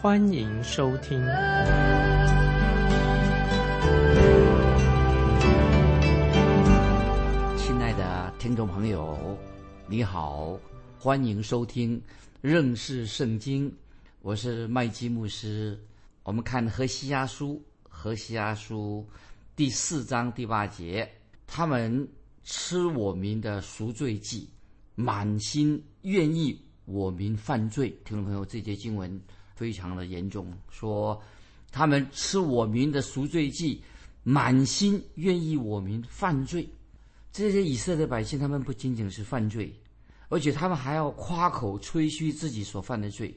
欢迎收听。亲爱的听众朋友，你好，欢迎收听认识圣经，我是麦基牧师。我们看何西阿书，何西阿书第四章第八节。他们吃我民的赎罪祭，满心愿意我民犯罪。听众朋友，这节经文非常的严重，说他们吃我民的赎罪祭，满心愿意我民犯罪。这些以色列百姓，他们不仅仅是犯罪，而且他们还要夸口吹嘘自己所犯的罪。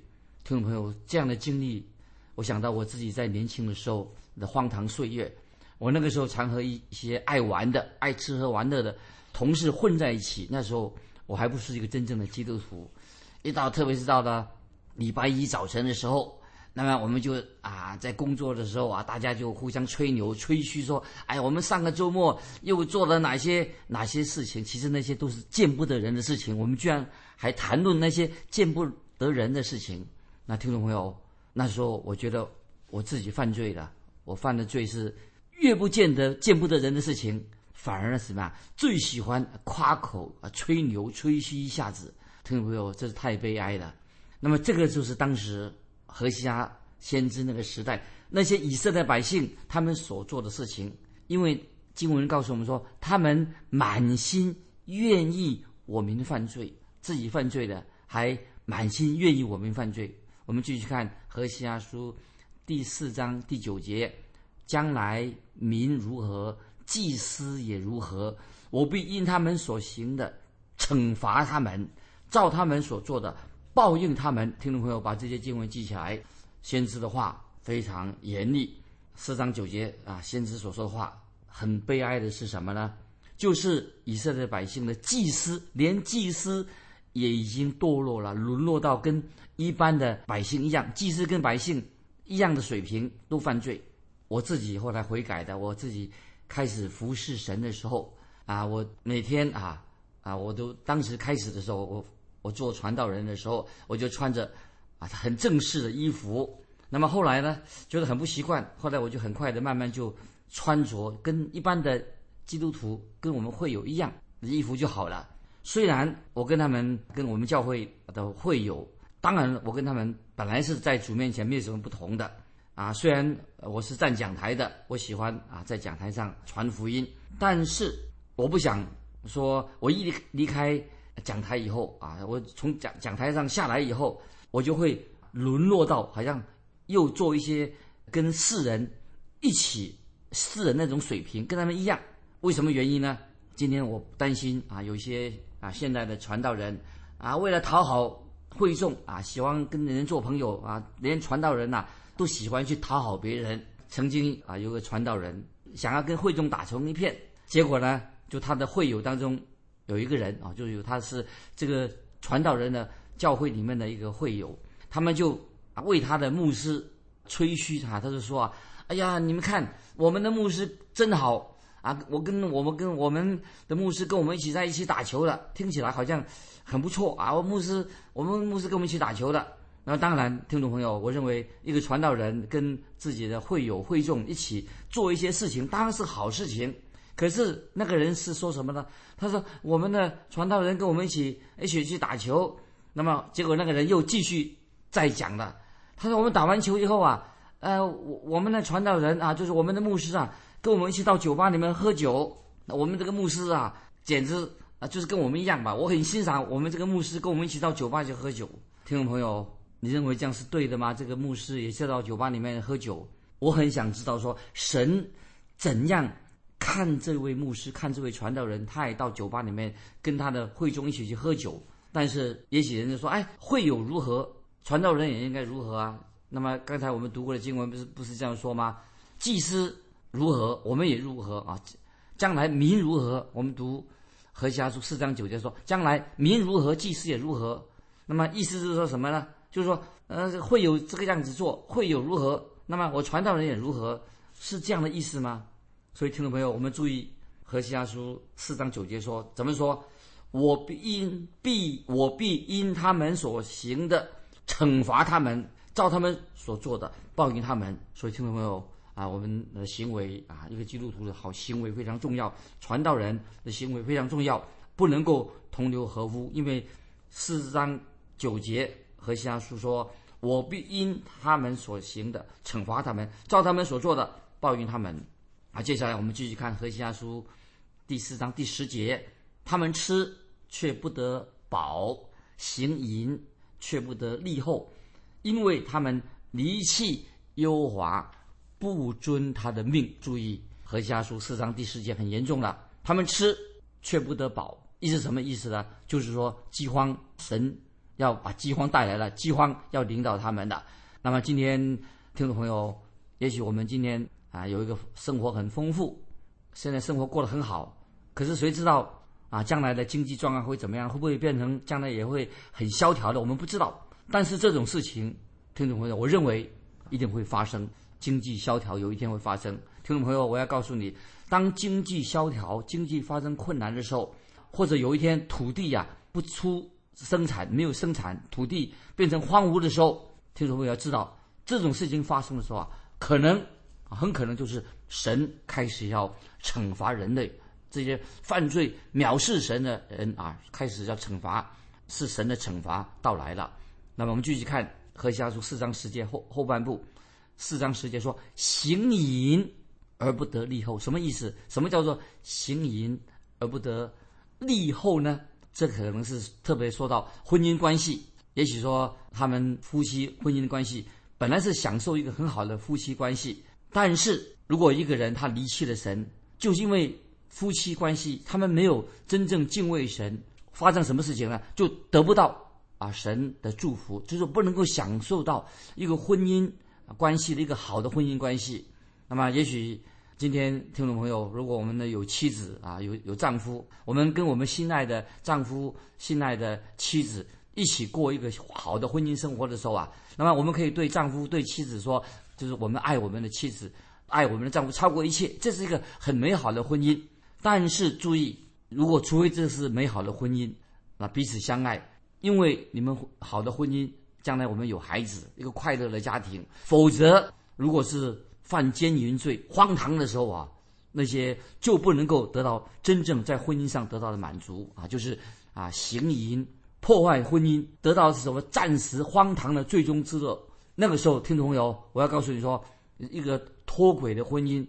听众朋友，这样的经历，我想到我自己在年轻的时候的荒唐岁月。我那个时候常和一些爱玩的、爱吃喝玩乐的同事混在一起。那时候我还不是一个真正的基督徒。一到特别是到了礼拜一早晨的时候，那么我们就啊在工作的时候啊，大家就互相吹牛、吹嘘说：“哎，我们上个周末又做了哪些哪些事情？”其实那些都是见不得人的事情。我们居然还谈论那些见不得人的事情。那听众朋友，那时候我觉得我自己犯罪了。我犯的罪是。越不见得见不得人的事情，反而什么最喜欢夸口啊、吹牛、吹嘘一下子，听众朋友，这是太悲哀了。那么这个就是当时何西阿先知那个时代那些以色列百姓他们所做的事情，因为经文告诉我们说，他们满心愿意我民犯罪，自己犯罪的还满心愿意我民犯罪。我们继续看何西阿书第四章第九节。将来民如何，祭司也如何，我必因他们所行的惩罚他们，照他们所做的报应他们。听众朋友，把这些经文记起来。先知的话非常严厉，四章九节啊，先知所说的话很悲哀的是什么呢？就是以色列百姓的祭司，连祭司也已经堕落了，沦落到跟一般的百姓一样，祭司跟百姓一样的水平都犯罪。我自己后来悔改的，我自己开始服侍神的时候啊，我每天啊啊，我都当时开始的时候，我我做传道人的时候，我就穿着啊很正式的衣服。那么后来呢，觉得很不习惯，后来我就很快的慢慢就穿着跟一般的基督徒跟我们会友一样的衣服就好了。虽然我跟他们跟我们教会的会友，当然我跟他们本来是在主面前没有什么不同的。啊，虽然我是站讲台的，我喜欢啊在讲台上传福音，但是我不想说，我一离离开讲台以后啊，我从讲讲台上下来以后，我就会沦落到好像又做一些跟世人一起世人那种水平，跟他们一样。为什么原因呢？今天我担心啊，有一些啊现在的传道人啊，为了讨好会众啊，喜欢跟人做朋友啊，连传道人呐。都喜欢去讨好别人。曾经啊，有个传道人想要跟会众打成一片，结果呢，就他的会友当中有一个人啊，就有他是这个传道人的教会里面的一个会友，他们就为他的牧师吹嘘他，他就说啊，哎呀，你们看我们的牧师真好啊，我跟我们跟我们的牧师跟我们一起在一起打球的，听起来好像很不错啊。我牧师，我们牧师跟我们一起打球的。那当然，听众朋友，我认为一个传道人跟自己的会友会众一起做一些事情，当然是好事情。可是那个人是说什么呢？他说：“我们的传道人跟我们一起一起去打球。”那么结果那个人又继续再讲了。他说：“我们打完球以后啊，呃，我我们的传道人啊，就是我们的牧师啊，跟我们一起到酒吧里面喝酒。我们这个牧师啊，简直啊，就是跟我们一样吧。我很欣赏我们这个牧师，跟我们一起到酒吧去喝酒。”听众朋友。你认为这样是对的吗？这个牧师也是到酒吧里面喝酒。我很想知道，说神怎样看这位牧师，看这位传道人，他也到酒吧里面跟他的会众一起去喝酒。但是也许人家说，哎，会友如何，传道人也应该如何啊？那么刚才我们读过的经文不是不是这样说吗？祭司如何，我们也如何啊？将来民如何？我们读何西阿书四章九节说，将来民如何，祭司也如何。那么意思是说什么呢？就是说，呃，会有这个样子做，会有如何？那么我传道人也如何？是这样的意思吗？所以听众朋友，我们注意何西阿书四章九节说，怎么说？我必因必我必因他们所行的惩罚他们，照他们所做的报应他们。所以听众朋友啊，我们的行为啊，一个基督徒的好行为非常重要，传道人的行为非常重要，不能够同流合污。因为四章九节何西阿书说：“我必因他们所行的惩罚他们，照他们所做的报应他们。”啊，接下来我们继续看何西阿书第四章第十节，他们吃。却不得饱，行淫却不得立后，因为他们离弃优华，不遵他的命。注意，何家书四章第十节很严重了。他们吃却不得饱，意思什么意思呢？就是说饥荒，神要把饥荒带来了，饥荒要领导他们的。那么今天听众朋友，也许我们今天啊有一个生活很丰富，现在生活过得很好，可是谁知道？啊，将来的经济状况会怎么样？会不会变成将来也会很萧条的？我们不知道。但是这种事情，听众朋友，我认为一定会发生。经济萧条有一天会发生。听众朋友，我要告诉你，当经济萧条、经济发生困难的时候，或者有一天土地呀不出生产，没有生产，土地变成荒芜的时候，听众朋友要知道，这种事情发生的时候啊，可能很可能就是神开始要惩罚人类。这些犯罪藐视神的人啊，开始要惩罚，是神的惩罚到来了。那么我们继续看何西阿书四章十节后后半部，四章十节说：“行淫而不得立后，什么意思？什么叫做行淫而不得立后呢？这可能是特别说到婚姻关系。也许说他们夫妻婚姻的关系本来是享受一个很好的夫妻关系，但是如果一个人他离弃了神，就因为。夫妻关系，他们没有真正敬畏神，发生什么事情呢？就得不到啊神的祝福，就是不能够享受到一个婚姻关系的一个好的婚姻关系。那么，也许今天听众朋友，如果我们呢有妻子啊，有有丈夫，我们跟我们心爱的丈夫、心爱的妻子一起过一个好的婚姻生活的时候啊，那么我们可以对丈夫、对妻子说，就是我们爱我们的妻子，爱我们的丈夫超过一切，这是一个很美好的婚姻。但是注意，如果除非这是美好的婚姻，那彼此相爱，因为你们好的婚姻，将来我们有孩子，一个快乐的家庭。否则，如果是犯奸淫罪、荒唐的时候啊，那些就不能够得到真正在婚姻上得到的满足啊，就是啊行淫、破坏婚姻，得到是什么暂时荒唐的最终之乐。那个时候，听众朋友，我要告诉你说，一个脱轨的婚姻。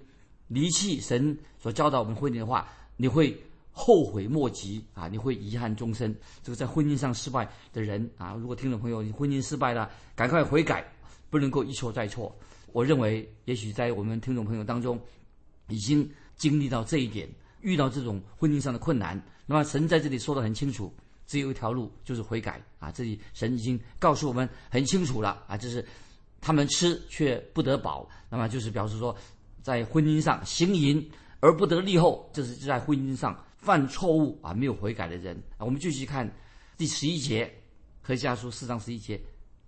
离弃神所教导我们婚姻的话，你会后悔莫及啊！你会遗憾终身。这个在婚姻上失败的人啊，如果听众朋友你婚姻失败了，赶快悔改，不能够一错再错。我认为，也许在我们听众朋友当中，已经经历到这一点，遇到这种婚姻上的困难，那么神在这里说的很清楚，只有一条路，就是悔改啊！这里神已经告诉我们很清楚了啊，就是他们吃却不得饱，那么就是表示说。在婚姻上行淫而不得立后，这是在婚姻上犯错误啊，没有悔改的人啊。我们继续看第十一节，何家书四章十一节，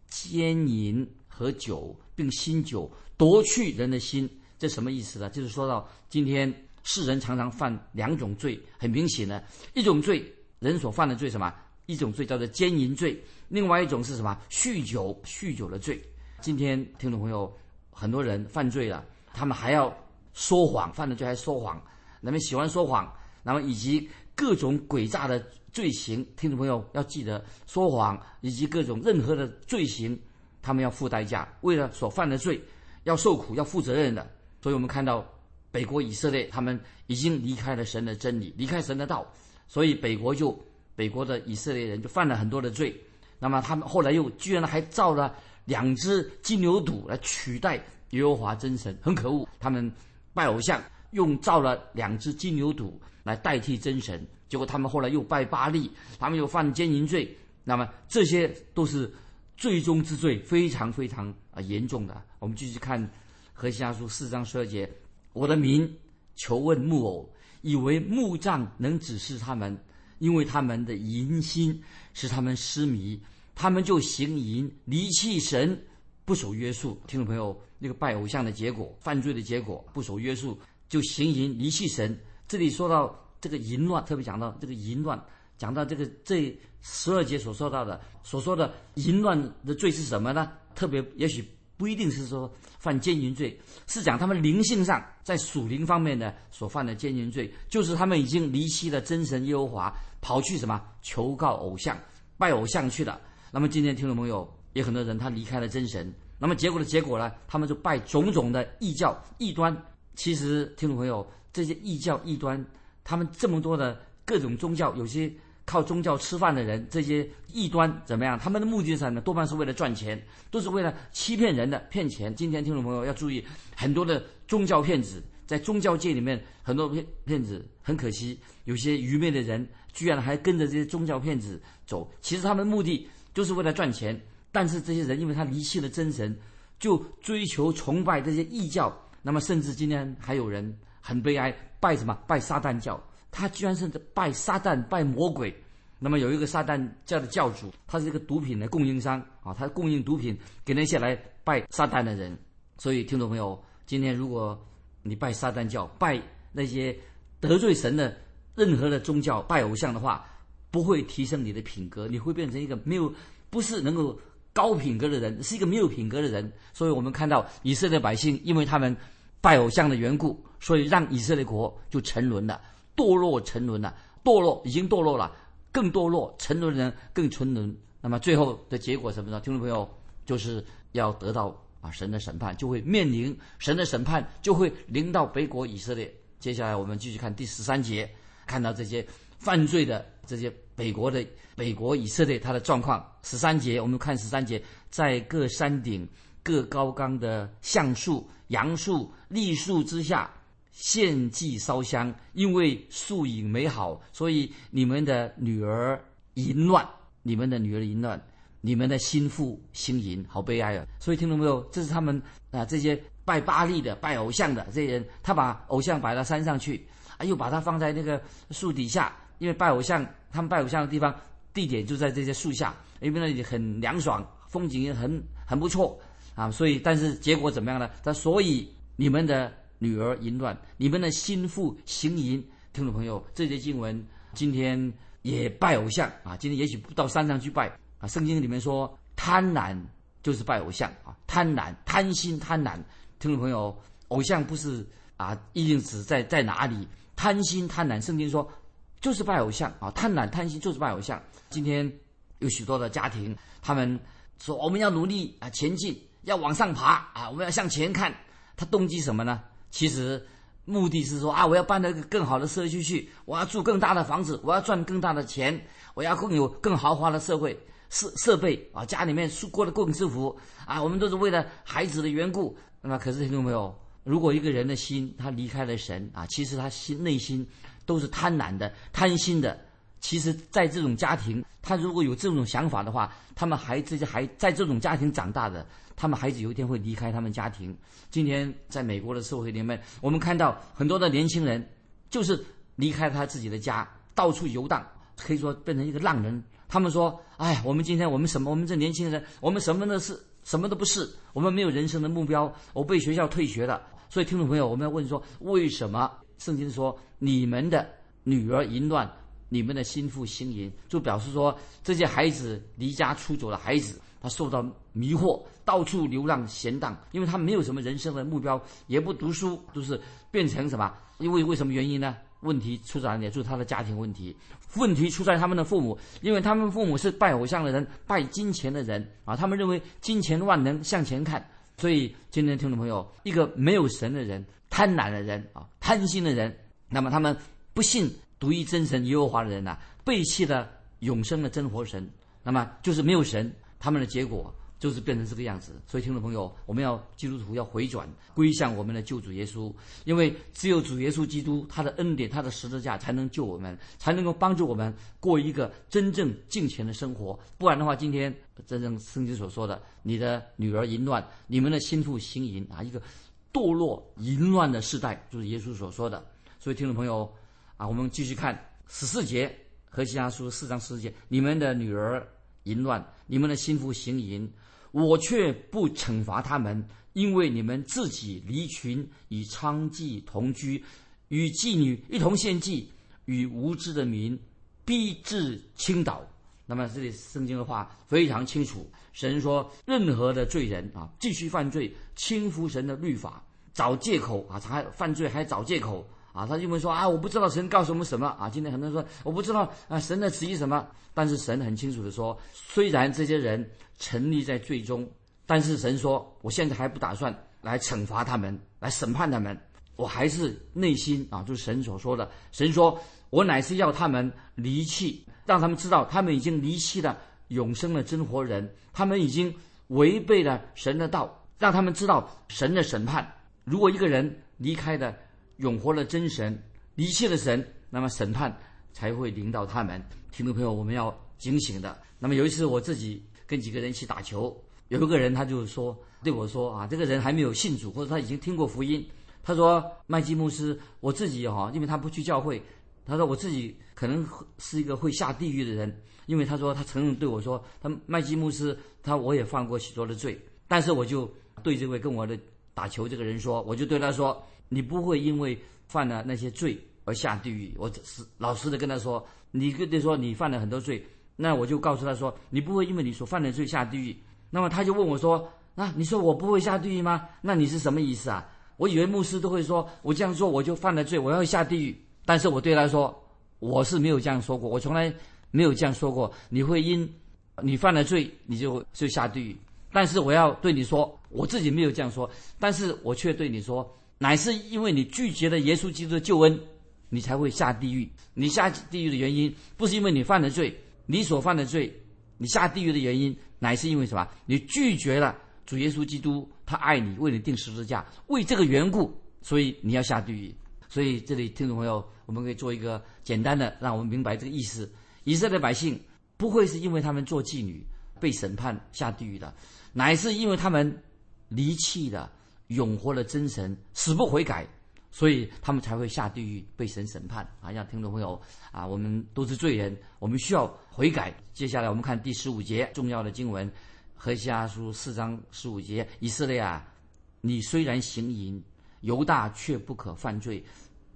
奸淫和酒，并新酒夺去人的心，这什么意思呢？就是说到今天世人常常犯两种罪，很明显的，一种罪人所犯的罪什么？一种罪叫做奸淫罪，另外一种是什么？酗酒，酗酒的罪。今天听众朋友，很多人犯罪了。他们还要说谎，犯了罪还说谎，那么喜欢说谎，那么以及各种诡诈的罪行，听众朋友要记得，说谎以及各种任何的罪行，他们要付代价，为了所犯的罪要受苦，要负责任的。所以我们看到北国以色列，他们已经离开了神的真理，离开神的道，所以北国就北国的以色列人就犯了很多的罪。那么他们后来又居然还造了两只金牛犊来取代。耶和华真神很可恶，他们拜偶像，用造了两只金牛犊来代替真神，结果他们后来又拜巴利，他们又犯奸淫罪。那么这些都是最终之罪非常非常啊严重的。我们继续看何西阿书四章十二节：我的民求问木偶，以为木杖能指示他们，因为他们的淫心使他们失迷，他们就行淫，离弃神，不守约束。听众朋友，那个拜偶像的结果，犯罪的结果，不守约束，就行淫，离弃神。这里说到这个淫乱，特别讲到这个淫乱，讲到这个这十二节所说到的所说的淫乱的罪是什么呢？特别也许不一定是说犯奸淫罪，是讲他们灵性上在属灵方面呢所犯的奸淫罪，就是他们已经离弃了真神耶和华，跑去什么求告偶像、拜偶像去了。那么今天听众朋友，有很多人他离开了真神，那么结果的结果呢，他们就拜种种的异教、异端。其实听众朋友。这些异教异端，他们这么多的各种宗教，有些靠宗教吃饭的人，这些异端怎么样？他们的目的是什么？多半是为了赚钱，都是为了欺骗人的、骗钱。今天听众朋友要注意，很多的宗教骗子在宗教界里面，很多骗骗子，很可惜，有些愚昧的人居然还跟着这些宗教骗子走。其实他们的目的就是为了赚钱，但是这些人因为他离弃了真神，就追求崇拜这些异教。那么甚至今天还有人。很悲哀，拜什么？拜撒旦教。他居然是拜撒旦、拜魔鬼。那么有一个撒旦教的教主，他是一个毒品的供应商啊，他供应毒品给那些来拜撒旦的人。所以听众朋友，今天如果你拜撒旦教、拜那些得罪神的任何的宗教、拜偶像的话，不会提升你的品格，你会变成一个没有不是能够高品格的人，是一个没有品格的人。所以我们看到以色列百姓，因为他们拜偶像的缘故。所以让以色列国就沉沦了，堕落沉沦了，堕落已经堕落了，更堕落，沉沦的人更沉沦。那么最后的结果什么呢？听众朋友，就是要得到啊神的审判，就会面临神的审判，就会临到北国以色列。接下来我们继续看第十三节，看到这些犯罪的这些北国的北国以色列他的状况。十三节我们看十三节，在各山顶、各高冈的橡树、杨树、栗树之下。献祭烧香，因为素影美好，所以你们的女儿淫乱，你们的女儿淫乱，你们的心腹心淫，好悲哀啊！所以听懂没有？这是他们啊，这些拜巴利的、拜偶像的这些人，他把偶像摆到山上去，啊，又把它放在那个树底下，因为拜偶像，他们拜偶像的地方地点就在这些树下，因为那里很凉爽，风景也很很不错啊，所以但是结果怎么样呢？他所以你们的。女儿淫乱，你们的心腹行淫。听众朋友，这些经文今天也拜偶像啊！今天也许不到山上去拜啊。圣经里面说，贪婪就是拜偶像啊，贪婪、贪心、贪婪。听众朋友，偶像不是啊，一定指在在哪里？贪心、贪婪，圣经说就是拜偶像啊，贪婪、贪心就是拜偶像。今天有许多的家庭，他们说我们要努力啊，前进，要往上爬啊，我们要向前看。他动机什么呢？其实，目的是说啊，我要搬到一个更好的社区去，我要住更大的房子，我要赚更大的钱，我要更有更豪华的社会设设备啊，家里面过得更幸福啊。我们都是为了孩子的缘故。那么，可是听众朋友，如果一个人的心他离开了神啊，其实他心内心都是贪婪的、贪心的。其实，在这种家庭，他如果有这种想法的话，他们孩子还在这种家庭长大的。他们孩子有一天会离开他们家庭。今天在美国的社会里面，我们看到很多的年轻人就是离开他自己的家，到处游荡，可以说变成一个浪人。他们说：“哎，我们今天我们什么？我们这年轻人，我们什么都是什么都不是。我们没有人生的目标。我被学校退学了。”所以，听众朋友，我们要问说：为什么圣经说你们的女儿淫乱，你们的心腹心淫，就表示说这些孩子离家出走的孩子。他受到迷惑，到处流浪闲荡，因为他没有什么人生的目标，也不读书，都是变成什么？因为为什么原因呢？问题出在哪里？就是他的家庭问题。问题出在他们的父母，因为他们父母是拜偶像的人，拜金钱的人啊，他们认为金钱万能，向前看。所以今天听众朋友，一个没有神的人，贪婪的人啊，贪心的人，那么他们不信独一真神耶和华的人呐，背弃了永生的真活神，那么就是没有神。他们的结果就是变成这个样子。所以，听众朋友，我们要基督徒要回转，归向我们的救主耶稣，因为只有主耶稣基督他的恩典、他的十字架才能救我们，才能够帮助我们过一个真正敬虔的生活。不然的话，今天真正圣经所说的，你的女儿淫乱，你们的心腹行淫啊，一个堕落淫乱的时代，就是耶稣所说的。所以，听众朋友啊，我们继续看十四节。何西阿书四章四节，你们的女儿淫乱，你们的心腹行淫，我却不惩罚他们，因为你们自己离群，与娼妓同居，与妓女一同献祭，与无知的民逼至倾倒。那么这里圣经的话非常清楚，神说，任何的罪人啊，继续犯罪，轻浮神的律法，找借口啊，还犯罪还找借口。啊，他就会说啊，我不知道神告诉我们什么啊。今天很多人说我不知道啊，神的旨意什么？但是神很清楚的说，虽然这些人沉溺在罪中，但是神说，我现在还不打算来惩罚他们，来审判他们。我还是内心啊，就是神所说的。神说我乃是要他们离弃，让他们知道他们已经离弃了永生的真活人，他们已经违背了神的道，让他们知道神的审判。如果一个人离开的。永活了真神，离弃了神，那么审判才会临到他们。听众朋友，我们要警醒的。那么有一次，我自己跟几个人一起打球，有一个人他就说对我说啊，这个人还没有信主，或者他已经听过福音。他说麦基牧师，我自己哈，因为他不去教会，他说我自己可能是一个会下地狱的人，因为他说他承认对我说，他麦基牧师，他我也犯过许多的罪，但是我就对这位跟我的打球这个人说，我就对他说。你不会因为犯了那些罪而下地狱。我只是老实的跟他说，你跟他说你犯了很多罪，那我就告诉他说，你不会因为你所犯的罪下地狱。那么他就问我说，啊，你说我不会下地狱吗？那你是什么意思啊？我以为牧师都会说，我这样做我就犯了罪，我要下地狱。但是我对他说，我是没有这样说过，我从来没有这样说过。你会因你犯了罪，你就就下地狱。但是我要对你说，我自己没有这样说，但是我却对你说。乃是因为你拒绝了耶稣基督的救恩，你才会下地狱。你下地狱的原因，不是因为你犯了罪，你所犯的罪，你下地狱的原因，乃是因为什么？你拒绝了主耶稣基督，他爱你，为你定十字架，为这个缘故，所以你要下地狱。所以这里听众朋友，我们可以做一个简单的，让我们明白这个意思：以色列百姓不会是因为他们做妓女被审判下地狱的，乃是因为他们离弃了。永活了真神，死不悔改，所以他们才会下地狱被神审判啊！让听众朋友啊，我们都是罪人，我们需要悔改。接下来我们看第十五节重要的经文，何西阿书四章十五节：以色列啊，你虽然行淫，犹大却不可犯罪，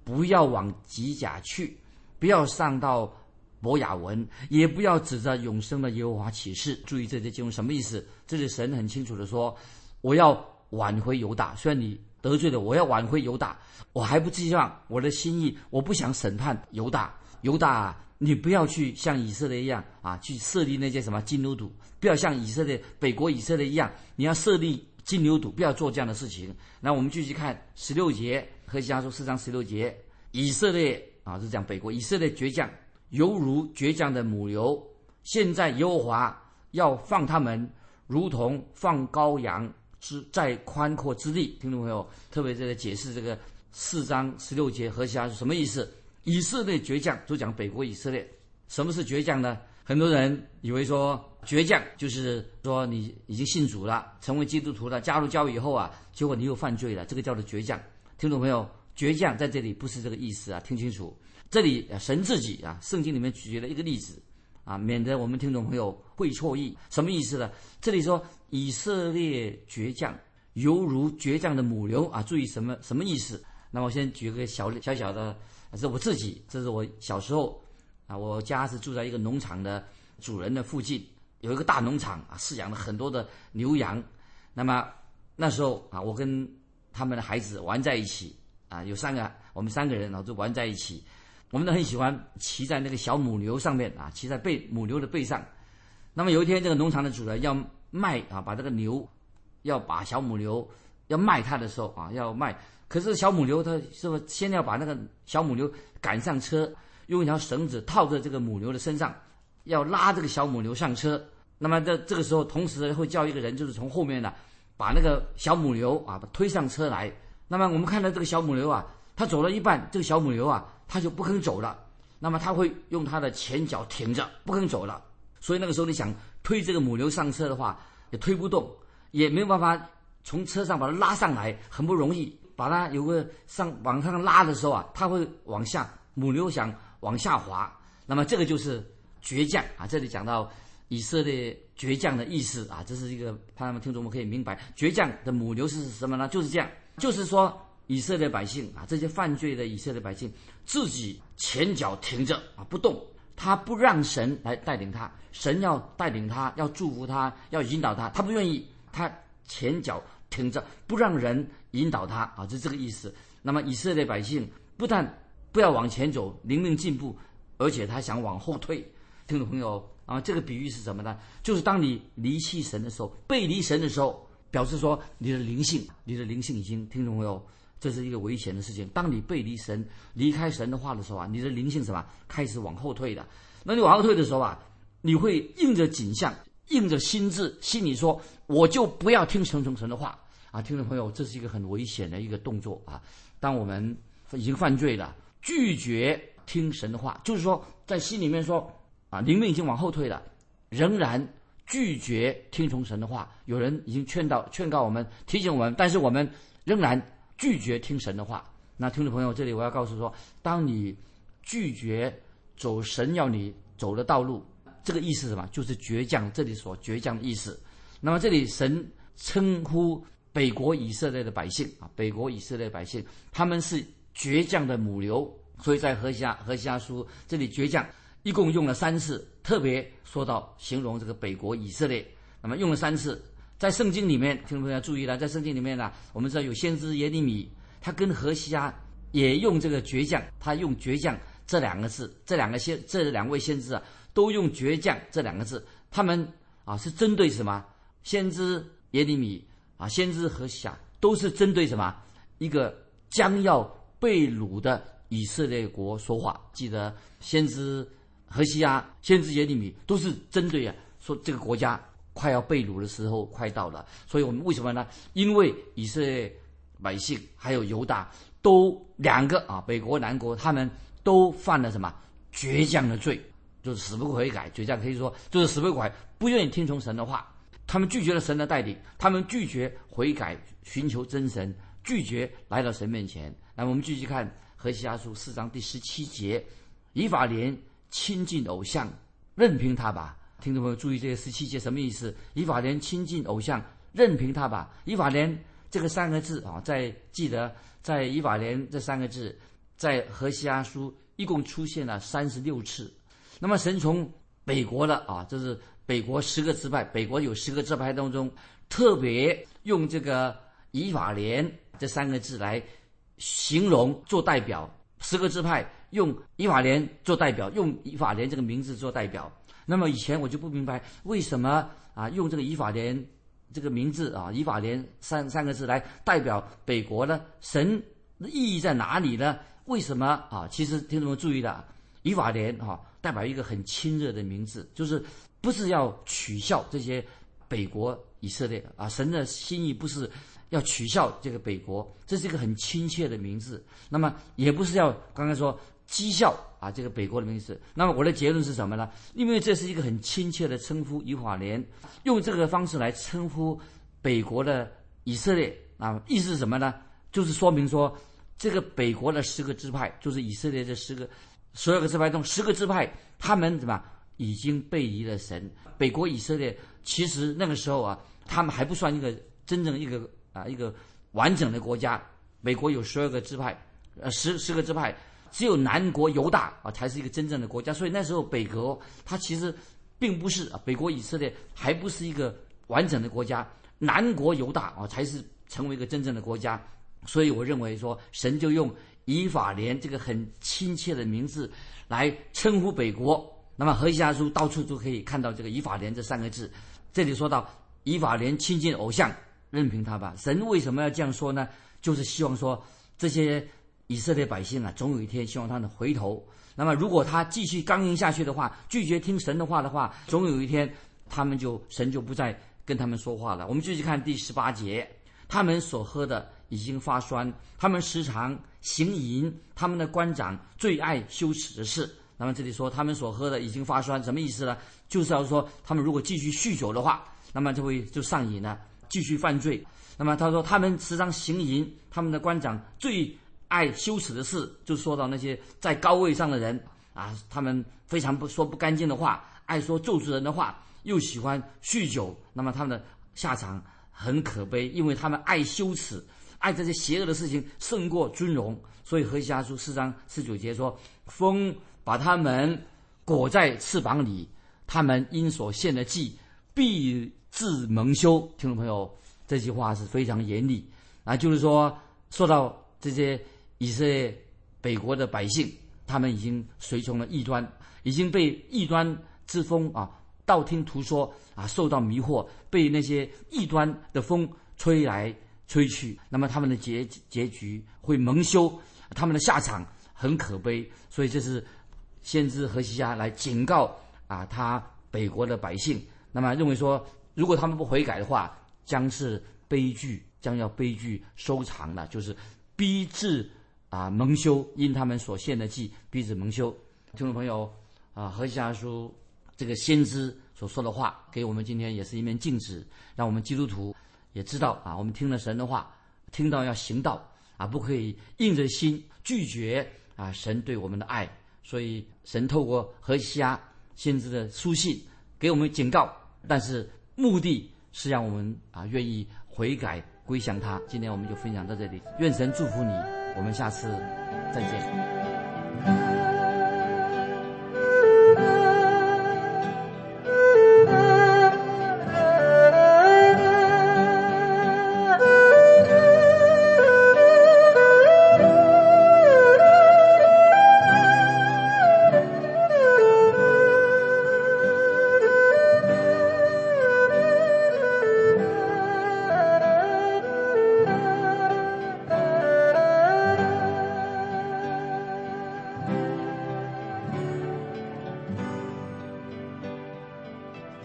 不要往吉甲去，不要上到博雅文，也不要指着永生的耶和华起誓。注意这些经文什么意思？这是神很清楚的说，我要。挽回犹大，虽然你得罪了，我要挽回犹大，我还不希望我的心意，我不想审判犹大。犹大，你不要去像以色列一样啊，去设立那些什么金牛犊，不要像以色列北国以色列一样，你要设立金牛犊，不要做这样的事情。那我们继续看十六节，何西阿书四章十六节，以色列啊是讲北国以色列倔强，犹如倔强的母牛，现在耶和华要放他们，如同放羔羊。之在宽阔之地，听众朋友特别这个解释这个四章十六节和下是什么意思？以色列倔强，就讲北国以色列。什么是倔强呢？很多人以为说倔强就是说你已经信主了，成为基督徒了，加入教以后啊，结果你又犯罪了，这个叫做倔强。听众朋友，倔强在这里不是这个意思啊，听清楚，这里神自己啊，圣经里面举了一个例子。啊，免得我们听众朋友会错意，什么意思呢？这里说以色列倔强，犹如倔强的母牛啊！注意什么什么意思？那我先举个小小小的，是我自己，这是我小时候啊，我家是住在一个农场的主人的附近，有一个大农场啊，饲养了很多的牛羊。那么那时候啊，我跟他们的孩子玩在一起啊，有三个，我们三个人然后就玩在一起。我们都很喜欢骑在那个小母牛上面啊，骑在背母牛的背上。那么有一天，这个农场的主人要卖啊，把这个牛要把小母牛要卖他的时候啊，要卖。可是小母牛它是不是先要把那个小母牛赶上车，用一条绳子套在这个母牛的身上，要拉这个小母牛上车。那么这这个时候，同时会叫一个人，就是从后面呢，把那个小母牛啊推上车来。那么我们看到这个小母牛啊，它走了一半，这个小母牛啊，它就不肯走了。那么它会用它的前脚停着，不肯走了。所以那个时候你想推这个母牛上车的话，也推不动，也没有办法从车上把它拉上来，很不容易。把它有个上往上拉的时候啊，它会往下，母牛想往下滑。那么这个就是倔强啊！这里讲到以色列倔强的意思啊，这是一个他们听众们可以明白，倔强的母牛是什么呢？就是这样，就是说以色列百姓啊，这些犯罪的以色列百姓自己前脚停着啊不动，他不让神来带领他，神要带领他，要祝福他，要引导他，他不愿意，他前脚停着，不让人。引导他啊，就这个意思。那么以色列百姓不但不要往前走，灵命进步，而且他想往后退。听众朋友啊，这个比喻是什么呢？就是当你离弃神的时候，背离神的时候，表示说你的灵性，你的灵性已经听众朋友，这是一个危险的事情。当你背离神、离开神的话的时候啊，你的灵性什么开始往后退的。那你往后退的时候啊，你会应着景象，应着心智，心里说我就不要听神从神的话。啊，听众朋友，这是一个很危险的一个动作啊！当我们已经犯罪了，拒绝听神的话，就是说在心里面说啊，灵命已经往后退了，仍然拒绝听从神的话。有人已经劝导、劝告我们、提醒我们，但是我们仍然拒绝听神的话。那听众朋友，这里我要告诉说，当你拒绝走神要你走的道路，这个意思是什么？就是倔强。这里所倔强的意思。那么这里神称呼。北国以色列的百姓啊，北国以色列百姓，他们是倔强的母牛，所以在何西阿何西阿书这里倔强一共用了三次，特别说到形容这个北国以色列，那么用了三次，在圣经里面，听众朋友要注意了，在圣经里面呢，我们知道有先知耶利米，他跟何西阿也用这个倔强，他用倔强这两个字，这两个先这两位先知啊，都用倔强这两个字，他们啊是针对什么？先知耶利米。啊，先知和下都是针对什么一个将要被掳的以色列国说话。记得先知何西阿、先知耶利米都是针对啊，说这个国家快要被掳的时候快到了。所以我们为什么呢？因为以色列百姓还有犹大都两个啊，北国南国他们都犯了什么倔强的罪，就是死不悔改。倔强可以说就是死不悔，不愿意听从神的话。他们拒绝了神的带领，他们拒绝悔改、寻求真神，拒绝来到神面前。那我们继续看《何西阿书》四章第十七节：“以法莲亲近偶像，任凭他吧。”听众朋友注意，这个十七节什么意思？以法莲亲近偶像，任凭他吧。以法莲这个三个字啊，在记得在以法莲这三个字，在《河西阿书》一共出现了三十六次。那么神从北国的啊，这是。北国十个支派，北国有十个支派当中，特别用这个以法莲这三个字来形容做代表。十个支派用以法莲做代表，用以法莲这个名字做代表。那么以前我就不明白，为什么啊用这个以法莲这个名字啊，以法莲三三个字来代表北国呢？神的意义在哪里呢？为什么啊？其实听众们注意了，以法莲哈代表一个很亲热的名字，就是。不是要取笑这些北国以色列啊，神的心意不是要取笑这个北国，这是一个很亲切的名字。那么也不是要刚刚说讥笑啊这个北国的名字。那么我的结论是什么呢？因为这是一个很亲切的称呼，以法莲用这个方式来称呼北国的以色列啊，意思是什么呢？就是说明说这个北国的十个支派，就是以色列这十个十二个支派中十个支派，他们怎么？已经背离了神。北国以色列其实那个时候啊，他们还不算一个真正一个啊一个完整的国家。美国有十二个支派，呃十十个支派，只有南国犹大啊才是一个真正的国家。所以那时候北国它其实并不是啊，北国以色列还不是一个完整的国家。南国犹大啊才是成为一个真正的国家。所以我认为说，神就用以法莲这个很亲切的名字来称呼北国。那么《何西阿书》到处都可以看到这个“以法莲”这三个字。这里说到“以法莲亲近偶像，任凭他吧。”神为什么要这样说呢？就是希望说这些以色列百姓啊，总有一天希望他们回头。那么如果他继续刚硬下去的话，拒绝听神的话的话，总有一天他们就神就不再跟他们说话了。我们继续看第十八节，他们所喝的已经发酸，他们时常行淫，他们的官长最爱羞耻的事。那么这里说他们所喝的已经发酸，什么意思呢？就是要说他们如果继续酗酒的话，那么就会就上瘾了，继续犯罪。那么他说他们时常行淫，他们的官长最爱羞耻的事，就说到那些在高位上的人啊，他们非常不说不干净的话，爱说咒诅人的话，又喜欢酗酒。那么他们的下场很可悲，因为他们爱羞耻，爱这些邪恶的事情胜过尊荣。所以何西阿书四章十九节说：“风把他们裹在翅膀里，他们因所献的祭必自蒙羞。”听众朋友。这句话是非常严厉啊，就是说，说到这些以色列北国的百姓，他们已经随从了异端，已经被异端之风啊，道听途说啊，受到迷惑，被那些异端的风吹来吹去，那么他们的结结局会蒙羞，他们的下场很可悲。所以这是先知何西家来警告啊，他北国的百姓，那么认为说，如果他们不悔改的话。将是悲剧，将要悲剧收场了，就是逼至啊蒙羞，因他们所献的祭逼至蒙羞。听众朋友啊，何西阿书这个先知所说的话，给我们今天也是一面镜子，让我们基督徒也知道啊，我们听了神的话，听到要行道啊，不可以硬着心拒绝啊神对我们的爱。所以神透过何西阿先知的书信给我们警告，但是目的。是让我们啊愿意悔改归向他。今天我们就分享到这里，愿神祝福你，我们下次再见。